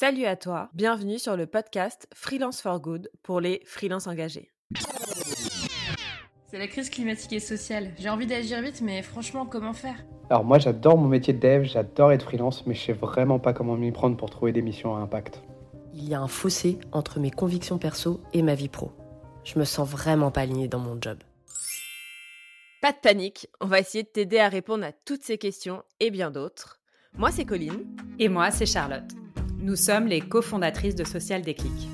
Salut à toi, bienvenue sur le podcast Freelance for Good pour les freelances engagés. C'est la crise climatique et sociale. J'ai envie d'agir vite, mais franchement, comment faire? Alors moi j'adore mon métier de dev, j'adore être freelance, mais je sais vraiment pas comment m'y prendre pour trouver des missions à impact. Il y a un fossé entre mes convictions perso et ma vie pro. Je me sens vraiment pas alignée dans mon job. Pas de panique, on va essayer de t'aider à répondre à toutes ces questions et bien d'autres. Moi c'est Colline. Et moi c'est Charlotte. Nous sommes les cofondatrices de Social Déclic.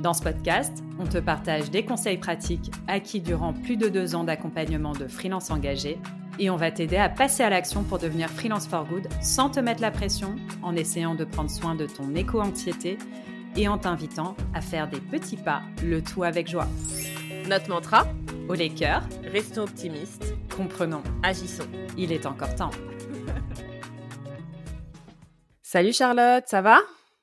Dans ce podcast, on te partage des conseils pratiques acquis durant plus de deux ans d'accompagnement de freelance engagés et on va t'aider à passer à l'action pour devenir freelance for good sans te mettre la pression, en essayant de prendre soin de ton éco-anxiété et en t'invitant à faire des petits pas, le tout avec joie. Notre mantra? Au les cœurs, Restons optimistes, comprenons, agissons. il est encore temps. Salut Charlotte, ça va?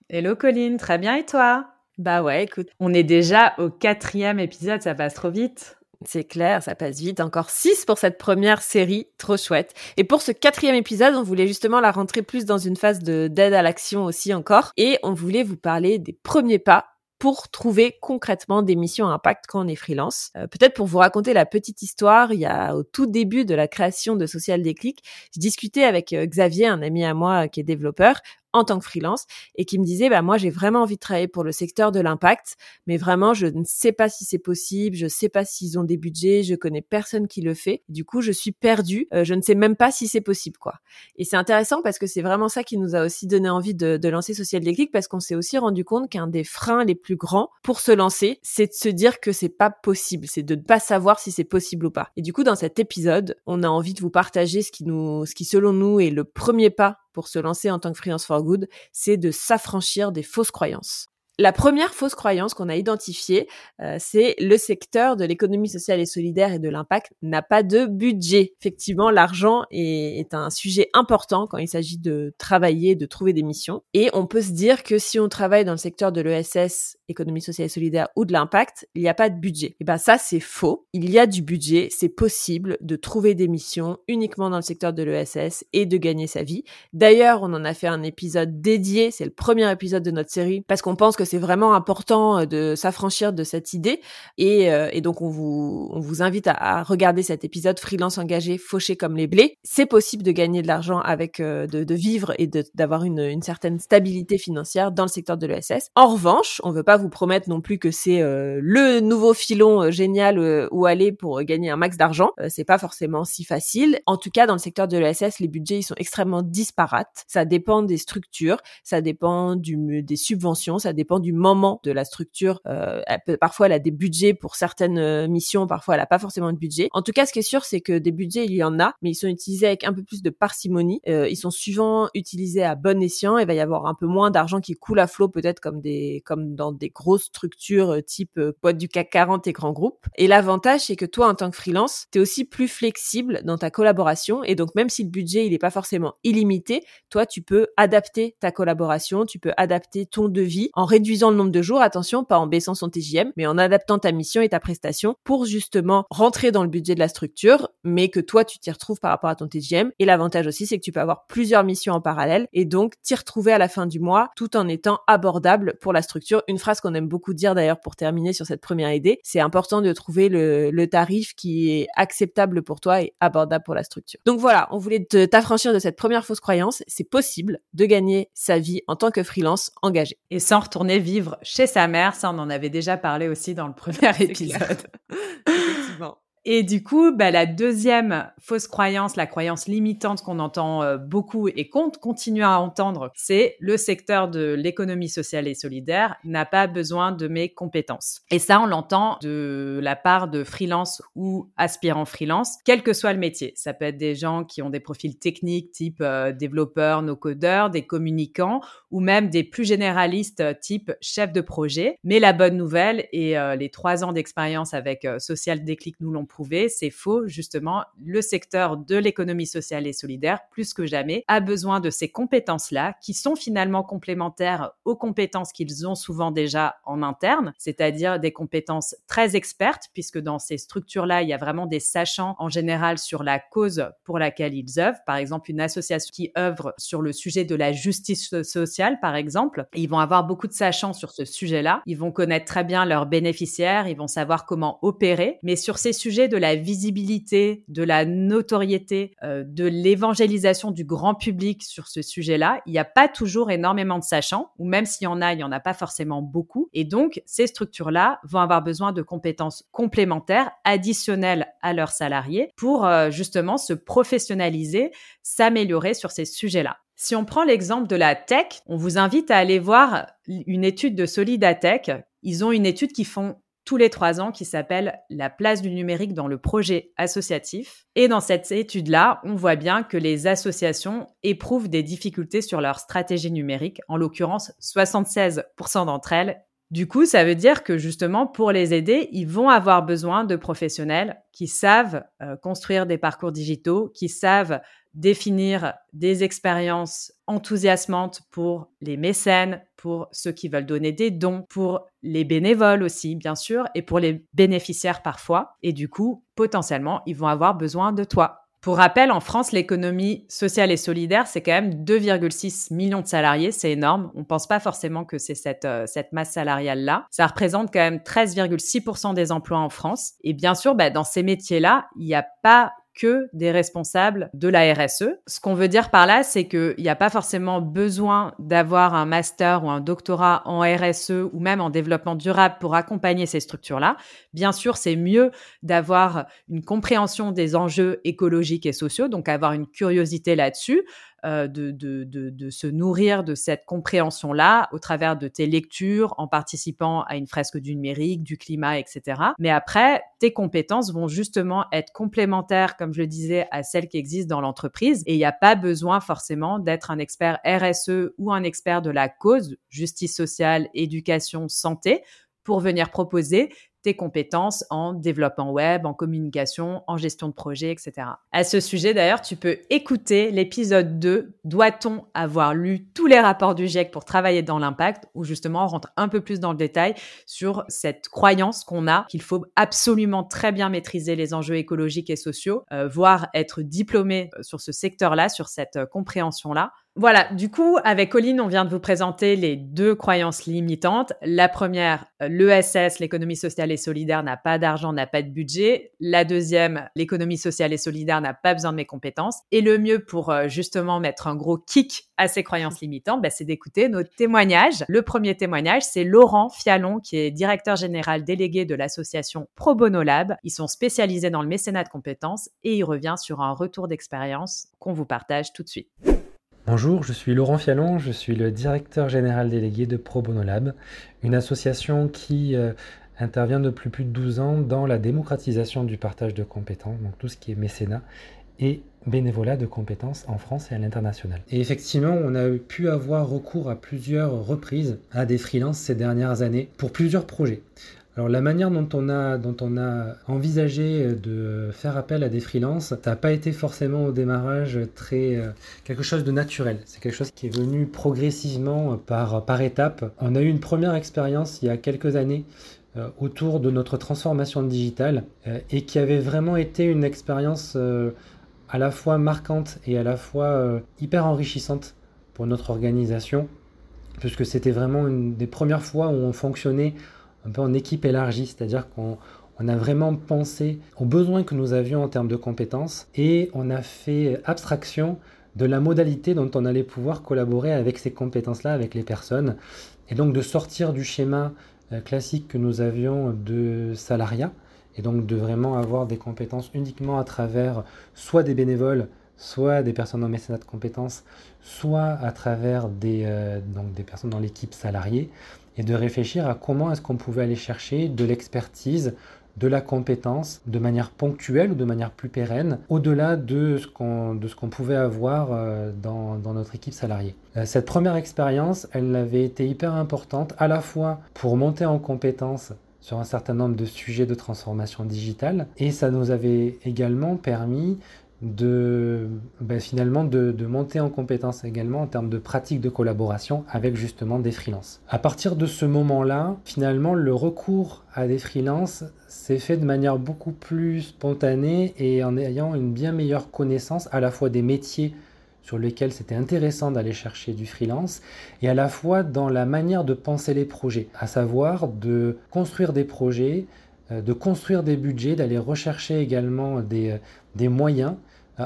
Hello Colline, très bien et toi? Bah ouais, écoute, On est déjà au quatrième épisode, ça passe trop vite. c'est clair, ça passe vite. Encore six pour cette première série, trop chouette. Et pour ce quatrième épisode, on voulait justement la rentrer plus dans une phase de d'aide à l'action aussi encore. Et on voulait vous parler des premiers pas pour trouver concrètement des missions à impact quand on est freelance. Euh, Peut-être pour vous raconter la petite histoire, il y a au tout début de la création de Social Déclic, je discutais avec euh, Xavier, un ami à moi euh, qui est développeur, en tant que freelance et qui me disait bah moi j'ai vraiment envie de travailler pour le secteur de l'impact mais vraiment je ne sais pas si c'est possible je sais pas s'ils ont des budgets je connais personne qui le fait. Du coup je suis perdue euh, je ne sais même pas si c'est possible quoi. Et c'est intéressant parce que c'est vraiment ça qui nous a aussi donné envie de, de lancer Social Déclic parce qu'on s'est aussi rendu compte qu'un des freins les plus grands pour se lancer c'est de se dire que c'est pas possible c'est de ne pas savoir si c'est possible ou pas. Et du coup dans cet épisode on a envie de vous partager ce qui nous ce qui selon nous est le premier pas pour se lancer en tant que freelance for good, c'est de s'affranchir des fausses croyances. La première fausse croyance qu'on a identifiée, euh, c'est le secteur de l'économie sociale et solidaire et de l'impact n'a pas de budget. Effectivement, l'argent est, est un sujet important quand il s'agit de travailler, de trouver des missions. Et on peut se dire que si on travaille dans le secteur de l'ESS, économie sociale et solidaire, ou de l'impact, il n'y a pas de budget. Et ben ça, c'est faux. Il y a du budget. C'est possible de trouver des missions uniquement dans le secteur de l'ESS et de gagner sa vie. D'ailleurs, on en a fait un épisode dédié. C'est le premier épisode de notre série parce qu'on pense que c'est vraiment important euh, de s'affranchir de cette idée. Et, euh, et donc, on vous, on vous invite à, à, regarder cet épisode freelance engagé, fauché comme les blés. C'est possible de gagner de l'argent avec, euh, de, de, vivre et d'avoir une, une, certaine stabilité financière dans le secteur de l'ESS. En revanche, on veut pas vous promettre non plus que c'est euh, le nouveau filon euh, génial où aller pour gagner un max d'argent. c'est pas forcément si facile. En tout cas, dans le secteur de l'ESS, les budgets ils sont extrêmement disparates. Ça dépend des structures, ça dépend du, des subventions, ça dépend du moment de la structure. Euh, elle peut, parfois, elle a des budgets pour certaines euh, missions, parfois, elle a pas forcément de budget. En tout cas, ce qui est sûr, c'est que des budgets, il y en a, mais ils sont utilisés avec un peu plus de parcimonie. Euh, ils sont souvent utilisés à bon escient. Il va y avoir un peu moins d'argent qui coule à flot, peut-être comme des, comme dans des grosses structures euh, type euh, boîte du CAC 40 et grands groupes. Et l'avantage, c'est que toi, en tant que freelance, tu es aussi plus flexible dans ta collaboration. Et donc, même si le budget, il est pas forcément illimité, toi, tu peux adapter ta collaboration, tu peux adapter ton devis en réduisant le nombre de jours, attention, pas en baissant son TJM, mais en adaptant ta mission et ta prestation pour justement rentrer dans le budget de la structure, mais que toi, tu t'y retrouves par rapport à ton TJM. Et l'avantage aussi, c'est que tu peux avoir plusieurs missions en parallèle et donc t'y retrouver à la fin du mois tout en étant abordable pour la structure. Une phrase qu'on aime beaucoup dire d'ailleurs pour terminer sur cette première idée, c'est important de trouver le, le, tarif qui est acceptable pour toi et abordable pour la structure. Donc voilà, on voulait t'affranchir de cette première fausse croyance. C'est possible de gagner sa vie en tant que freelance engagé. Et sans retourner vivre chez sa mère, ça on en avait déjà parlé aussi dans le premier épisode. Effectivement. Et du coup, bah, la deuxième fausse croyance, la croyance limitante qu'on entend euh, beaucoup et qu'on continue à entendre, c'est le secteur de l'économie sociale et solidaire n'a pas besoin de mes compétences. Et ça, on l'entend de la part de freelance ou aspirants freelance, quel que soit le métier. Ça peut être des gens qui ont des profils techniques type euh, développeurs, no-codeurs, des communicants ou même des plus généralistes type chef de projet. Mais la bonne nouvelle et euh, les trois ans d'expérience avec Social Déclic nous l'ont prouvé, c'est faux. Justement, le secteur de l'économie sociale et solidaire, plus que jamais, a besoin de ces compétences-là, qui sont finalement complémentaires aux compétences qu'ils ont souvent déjà en interne, c'est-à-dire des compétences très expertes, puisque dans ces structures-là, il y a vraiment des sachants en général sur la cause pour laquelle ils œuvrent. Par exemple, une association qui œuvre sur le sujet de la justice sociale, par exemple, ils vont avoir beaucoup de sachants sur ce sujet-là. Ils vont connaître très bien leurs bénéficiaires, ils vont savoir comment opérer. Mais sur ces sujets de la visibilité, de la notoriété, euh, de l'évangélisation du grand public sur ce sujet-là, il n'y a pas toujours énormément de sachants, ou même s'il y en a, il n'y en a pas forcément beaucoup. Et donc, ces structures-là vont avoir besoin de compétences complémentaires, additionnelles à leurs salariés, pour euh, justement se professionnaliser, s'améliorer sur ces sujets-là. Si on prend l'exemple de la tech, on vous invite à aller voir une étude de Solidatech. Ils ont une étude qui font tous les trois ans qui s'appelle La place du numérique dans le projet associatif. Et dans cette étude-là, on voit bien que les associations éprouvent des difficultés sur leur stratégie numérique, en l'occurrence 76% d'entre elles du coup, ça veut dire que justement, pour les aider, ils vont avoir besoin de professionnels qui savent euh, construire des parcours digitaux, qui savent définir des expériences enthousiasmantes pour les mécènes, pour ceux qui veulent donner des dons, pour les bénévoles aussi, bien sûr, et pour les bénéficiaires parfois. Et du coup, potentiellement, ils vont avoir besoin de toi. Pour rappel, en France, l'économie sociale et solidaire, c'est quand même 2,6 millions de salariés. C'est énorme. On pense pas forcément que c'est cette, euh, cette masse salariale-là. Ça représente quand même 13,6% des emplois en France. Et bien sûr, bah, dans ces métiers-là, il n'y a pas que des responsables de la RSE. Ce qu'on veut dire par là, c'est qu'il n'y a pas forcément besoin d'avoir un master ou un doctorat en RSE ou même en développement durable pour accompagner ces structures-là. Bien sûr, c'est mieux d'avoir une compréhension des enjeux écologiques et sociaux, donc avoir une curiosité là-dessus. Euh, de, de, de, de, se nourrir de cette compréhension-là au travers de tes lectures, en participant à une fresque du numérique, du climat, etc. Mais après, tes compétences vont justement être complémentaires, comme je le disais, à celles qui existent dans l'entreprise. Et il n'y a pas besoin forcément d'être un expert RSE ou un expert de la cause, justice sociale, éducation, santé, pour venir proposer tes compétences en développement web, en communication, en gestion de projet, etc. À ce sujet, d'ailleurs, tu peux écouter l'épisode 2, Doit-on avoir lu tous les rapports du GIEC pour travailler dans l'impact, où justement on rentre un peu plus dans le détail sur cette croyance qu'on a qu'il faut absolument très bien maîtriser les enjeux écologiques et sociaux, euh, voire être diplômé euh, sur ce secteur-là, sur cette euh, compréhension-là voilà, du coup, avec Colline, on vient de vous présenter les deux croyances limitantes. La première, l'ESS, l'économie sociale et solidaire, n'a pas d'argent, n'a pas de budget. La deuxième, l'économie sociale et solidaire n'a pas besoin de mes compétences. Et le mieux pour euh, justement mettre un gros kick à ces croyances limitantes, bah, c'est d'écouter nos témoignages. Le premier témoignage, c'est Laurent Fialon, qui est directeur général délégué de l'association Pro Bono Lab. Ils sont spécialisés dans le mécénat de compétences et il revient sur un retour d'expérience qu'on vous partage tout de suite. Bonjour, je suis Laurent Fialon, je suis le directeur général délégué de Pro Bono Lab, une association qui euh, intervient depuis plus de 12 ans dans la démocratisation du partage de compétences, donc tout ce qui est mécénat et bénévolat de compétences en France et à l'international. Et effectivement, on a pu avoir recours à plusieurs reprises à des freelances ces dernières années pour plusieurs projets. Alors la manière dont on a, dont on a envisagé de faire appel à des freelances, ça n'a pas été forcément au démarrage très euh, quelque chose de naturel. C'est quelque chose qui est venu progressivement par, par étapes. On a eu une première expérience il y a quelques années euh, autour de notre transformation digitale euh, et qui avait vraiment été une expérience à la fois marquante et à la fois hyper enrichissante pour notre organisation puisque c'était vraiment une des premières fois où on fonctionnait un peu en équipe élargie, c'est-à-dire qu'on a vraiment pensé aux besoins que nous avions en termes de compétences et on a fait abstraction de la modalité dont on allait pouvoir collaborer avec ces compétences-là, avec les personnes, et donc de sortir du schéma euh, classique que nous avions de salariat, et donc de vraiment avoir des compétences uniquement à travers soit des bénévoles, soit des personnes en mécénat de compétences, soit à travers des, euh, personnes dans l'équipe salariée, et de réfléchir à comment est-ce qu'on pouvait aller chercher de l'expertise, de la compétence de manière ponctuelle ou de manière plus pérenne, au-delà de ce qu'on pouvait avoir euh, dans, dans, notre équipe salariée. Euh, cette première expérience, elle avait été hyper importante à la fois pour monter en compétence sur un certain nombre de sujets de transformation digitale. Et ça nous avait également permis de ben, finalement de, monter en compétence également en termes de pratiques de collaboration avec justement des freelances. À partir de ce moment-là, finalement, le recours à des freelances s'est fait de manière beaucoup plus spontanée et en ayant une bien meilleure connaissance à la fois des métiers sur lesquels c'était intéressant d'aller chercher du freelance, et à la fois dans la manière de penser les projets, à savoir de construire des projets, euh, de construire des budgets, d'aller rechercher également des, euh, moyens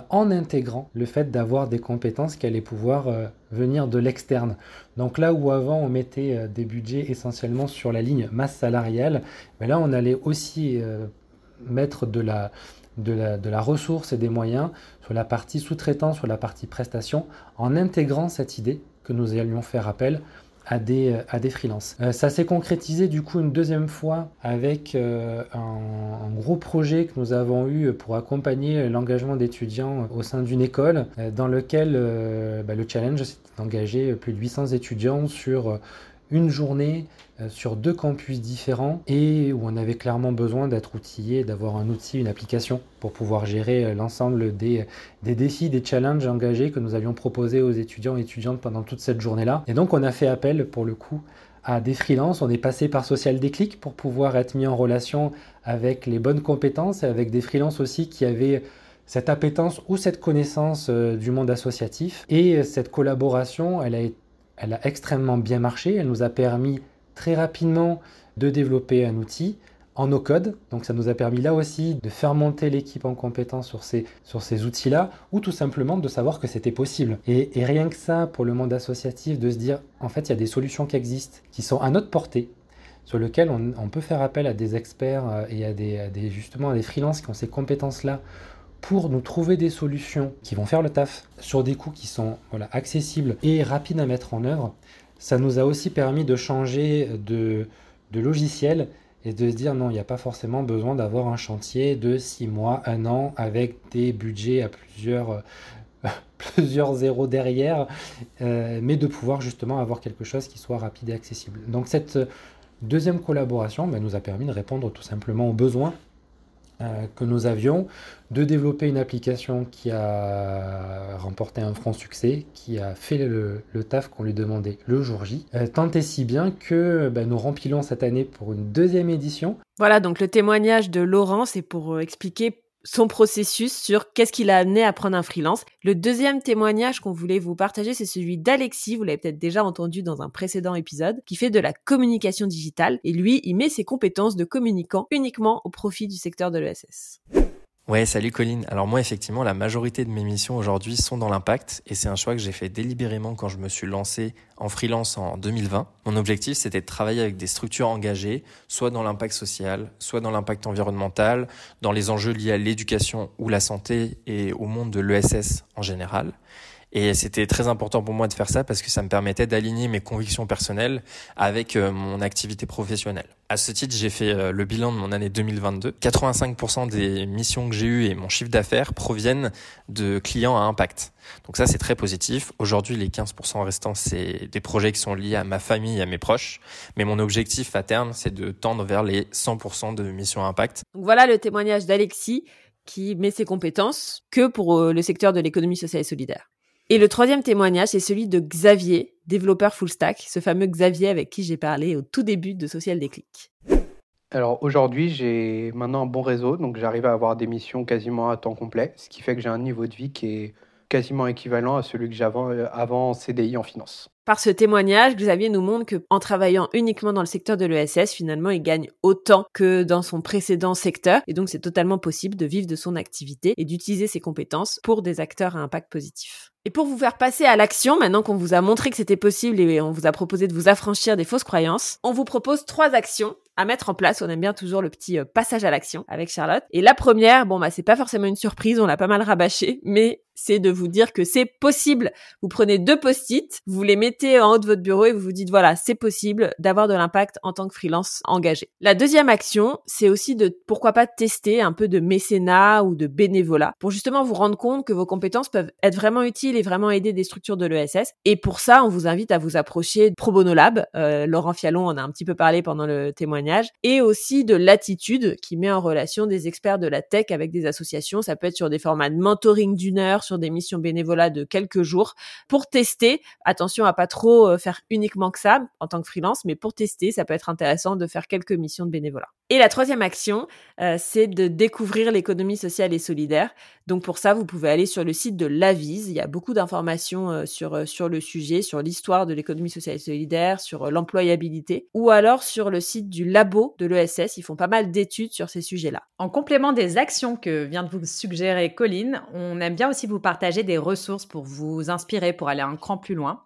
en intégrant le fait d'avoir des compétences qui allaient pouvoir venir de l'externe. Donc là où avant on mettait des budgets essentiellement sur la ligne masse salariale, mais là on allait aussi mettre de la, de la, ressource et des moyens sur la partie sous-traitant, sur la partie prestation, en intégrant cette idée que nous allions faire appel à des, à des freelances. Euh, ça s'est concrétisé du coup une deuxième fois avec euh, un, gros projet que nous avons eu pour accompagner l'engagement d'étudiants au sein d'une école euh, dans lequel bah, le challenge c'était d'engager plus de 800 étudiants sur une journée euh, sur deux campus différents et où on avait clairement besoin d'être outillé, d'avoir un outil, une application pour pouvoir gérer euh, l'ensemble des, des, défis, des challenges engagés que nous avions proposés aux étudiants et étudiantes pendant toute cette journée-là. Et donc on a fait appel pour le coup à des freelances. On est passé par Social Déclic pour pouvoir être mis en relation avec les bonnes compétences et avec des freelances aussi qui avaient cette appétence ou cette connaissance euh, du monde associatif. Et cette collaboration, elle a été elle a extrêmement bien marché. Elle nous a permis très rapidement de développer un outil en no-code. Donc ça nous a permis là aussi de faire monter l'équipe en compétence sur ces, sur ces outils-là, ou tout simplement de savoir que c'était possible. Et, rien que ça, pour le monde associatif, de se dire, en fait, il y a des solutions qui existent, qui sont à notre portée, sur lesquelles on, peut faire appel à des experts euh, et à des, à des justement à des freelances qui ont ces compétences-là pour nous trouver des solutions qui vont faire le taf sur des coûts qui sont accessibles et rapides à mettre en œuvre, ça nous a aussi permis de changer de, logiciel et de se dire non, il n'y a pas forcément besoin d'avoir un chantier de 6 mois, 1 an avec des budgets à plusieurs, plusieurs zéros derrière, euh, mais de pouvoir justement avoir quelque chose qui soit rapide et accessible. Donc cette deuxième collaboration ben, nous a permis de répondre tout simplement aux besoins euh, que nous avions, de développer une application qui a remporté un franc succès, qui a fait le, taf qu'on lui demandait le jour J, euh, tant et si bien que ben, nous rempilons cette année pour une deuxième édition. Voilà, donc le témoignage de Laurent, c'est pour euh, expliquer son processus sur qu'est-ce qui l'a amené à prendre un freelance. Le deuxième témoignage qu'on voulait vous partager, c'est celui d'Alexis, vous l'avez peut-être déjà entendu dans un précédent épisode, qui fait de la communication digitale et lui, il met ses compétences de communicant uniquement au profit du secteur de l'ESS. Ouais, salut Colline. Alors moi, effectivement, la majorité de mes missions aujourd'hui sont dans l'impact et c'est un choix que j'ai fait délibérément quand je me suis lancé en freelance en 2020. Mon objectif, c'était de travailler avec des structures engagées, soit dans l'impact social, soit dans l'impact environnemental, dans les enjeux liés à l'éducation ou la santé et au monde de l'ESS en général. Et c'était très important pour moi de faire ça parce que ça me permettait d'aligner mes convictions personnelles avec euh, mon activité professionnelle. À ce titre, j'ai fait euh, le bilan de mon année 2022. 85% des missions que j'ai eues et mon chiffre d'affaires proviennent de clients à impact. Donc ça, c'est très positif. Aujourd'hui, les 15% restants, c'est des projets qui sont liés à ma famille, à mes proches. Mais mon objectif à terme, c'est de tendre vers les 100% de missions à impact. Voilà le témoignage d'Alexis qui met ses compétences que pour euh, le secteur de l'économie sociale et solidaire. Et le troisième témoignage, c'est celui de Xavier, développeur full stack, ce fameux Xavier avec qui j'ai parlé au tout début de Social Déclic. Alors aujourd'hui, j'ai maintenant un bon réseau, donc j'arrive à avoir des missions quasiment à temps complet, ce qui fait que j'ai un niveau de vie qui est quasiment équivalent à celui que j'avais euh, avant CDI en finance. Par ce témoignage, Xavier nous montre que en travaillant uniquement dans le secteur de l'ESS, finalement, il gagne autant que dans son précédent secteur. Et donc, c'est totalement possible de vivre de son activité et d'utiliser ses compétences pour des acteurs à impact positif. Et pour vous faire passer à l'action, maintenant qu'on vous a montré que c'était possible et on vous a proposé de vous affranchir des fausses croyances, on vous propose trois actions à mettre en place. On aime bien toujours le petit euh, passage à l'action avec Charlotte. Et la première, bon bah c'est pas forcément une surprise, on l'a pas mal rabâché, mais c'est de vous dire que c'est possible. Vous prenez deux post-it, vous les mettez en haut de votre bureau et vous vous dites voilà, c'est possible d'avoir de l'impact en tant que freelance engagé. La deuxième action, c'est aussi de pourquoi pas tester un peu de mécénat ou de bénévolat pour justement vous rendre compte que vos compétences peuvent être vraiment utiles et vraiment aider des structures de l'ESS. Et pour ça, on vous invite à vous approcher de Pro Bono Lab. Euh, Laurent Fialon en a un petit peu parlé pendant le témoignage et aussi de Latitude qui met en relation des experts de la tech avec des associations. Ça peut être sur des formats de mentoring d'une heure, sur des missions bénévolat de quelques jours pour tester. Attention à pas trop euh, faire uniquement que ça en tant que freelance, mais pour tester, ça peut être intéressant de faire quelques missions de bénévolat. Et la troisième action, euh, c'est de découvrir l'économie sociale et solidaire. Donc pour ça, vous pouvez aller sur le site de l'Avise. Il y a beaucoup d'informations euh, sur sur le sujet, sur l'histoire de l'économie sociale et solidaire, sur l'employabilité, ou alors sur le site du labo de l'ESS. Ils font pas mal d'études sur ces sujets-là. En complément des actions que vient de vous suggérer Colline, on aime bien aussi vous partager des ressources pour vous inspirer, pour aller un cran plus loin.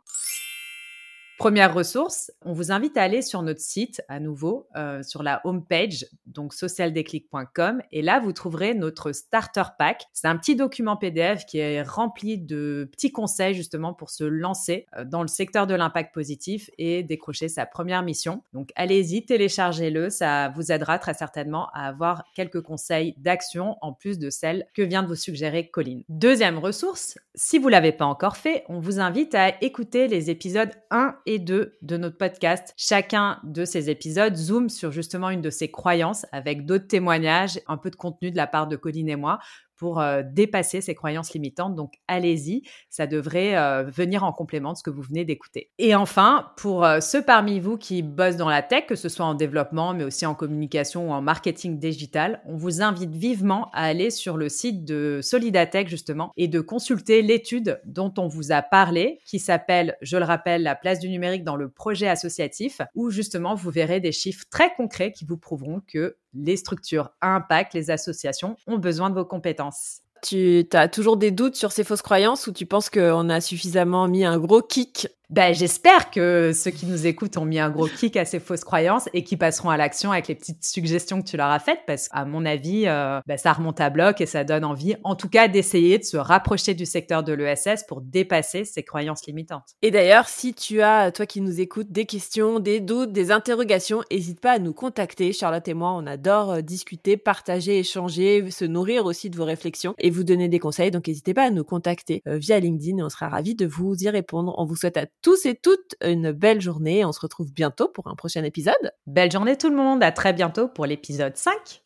Première ressource, on vous invite à aller sur notre site à nouveau, euh, sur la homepage, donc socialdéclic.com. Et là, vous trouverez notre starter pack. C'est un petit document PDF qui est rempli de petits conseils justement pour se lancer euh, dans le secteur de l'impact positif et décrocher sa première mission. Donc allez-y, téléchargez-le. Ça vous aidera très certainement à avoir quelques conseils d'action en plus de celles que vient de vous suggérer Colline. Deuxième ressource, si vous l'avez pas encore fait, on vous invite à écouter les épisodes 1 et 2 de notre podcast. Chacun de ces épisodes zoome sur justement une de ses croyances avec d'autres témoignages, un peu de contenu de la part de Colline et moi pour dépasser ces croyances limitantes. Donc allez-y, ça devrait venir en complément de ce que vous venez d'écouter. Et enfin, pour ceux parmi vous qui bossent dans la tech, que ce soit en développement, mais aussi en communication ou en marketing digital, on vous invite vivement à aller sur le site de Solidatech justement et de consulter l'étude dont on vous a parlé, qui s'appelle, je le rappelle, la place du numérique dans le projet associatif, où justement vous verrez des chiffres très concrets qui vous prouveront que les structures à impact, les associations ont besoin de vos compétences. Tu as toujours des doutes sur ces fausses croyances ou tu penses qu'on a suffisamment mis un gros kick ben, j'espère que ceux qui nous écoutent ont mis un gros kick à ces fausses croyances et qui passeront à l'action avec les petites suggestions que tu leur as faites parce qu'à mon avis, euh, ben, ça remonte à bloc et ça donne envie, en tout cas, d'essayer de se rapprocher du secteur de l'ESS pour dépasser ces croyances limitantes. Et d'ailleurs, si tu as, toi qui nous écoutes, des questions, des doutes, des interrogations, n'hésite pas à nous contacter. Charlotte et moi, on adore euh, discuter, partager, échanger, se nourrir aussi de vos réflexions et vous donner des conseils. Donc, n'hésitez pas à nous contacter euh, via LinkedIn et on sera ravis de vous y répondre. On vous souhaite à tous et toutes une belle journée. On se retrouve bientôt pour un prochain épisode. Belle journée tout le monde. À très bientôt pour l'épisode 5.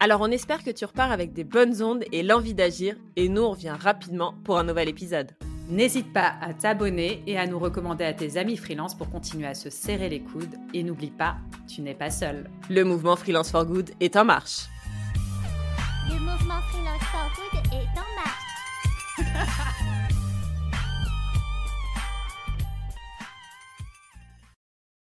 Alors on espère que tu repars avec des bonnes ondes et l'envie d'agir. Et nous, on revient rapidement pour un nouvel épisode. N'hésite pas à t'abonner et à nous recommander à tes amis freelance pour continuer à se serrer les coudes. Et n'oublie pas, tu n'es pas seul. Le mouvement Freelance for Good est en marche. Le mouvement Freelance for Good est en marche.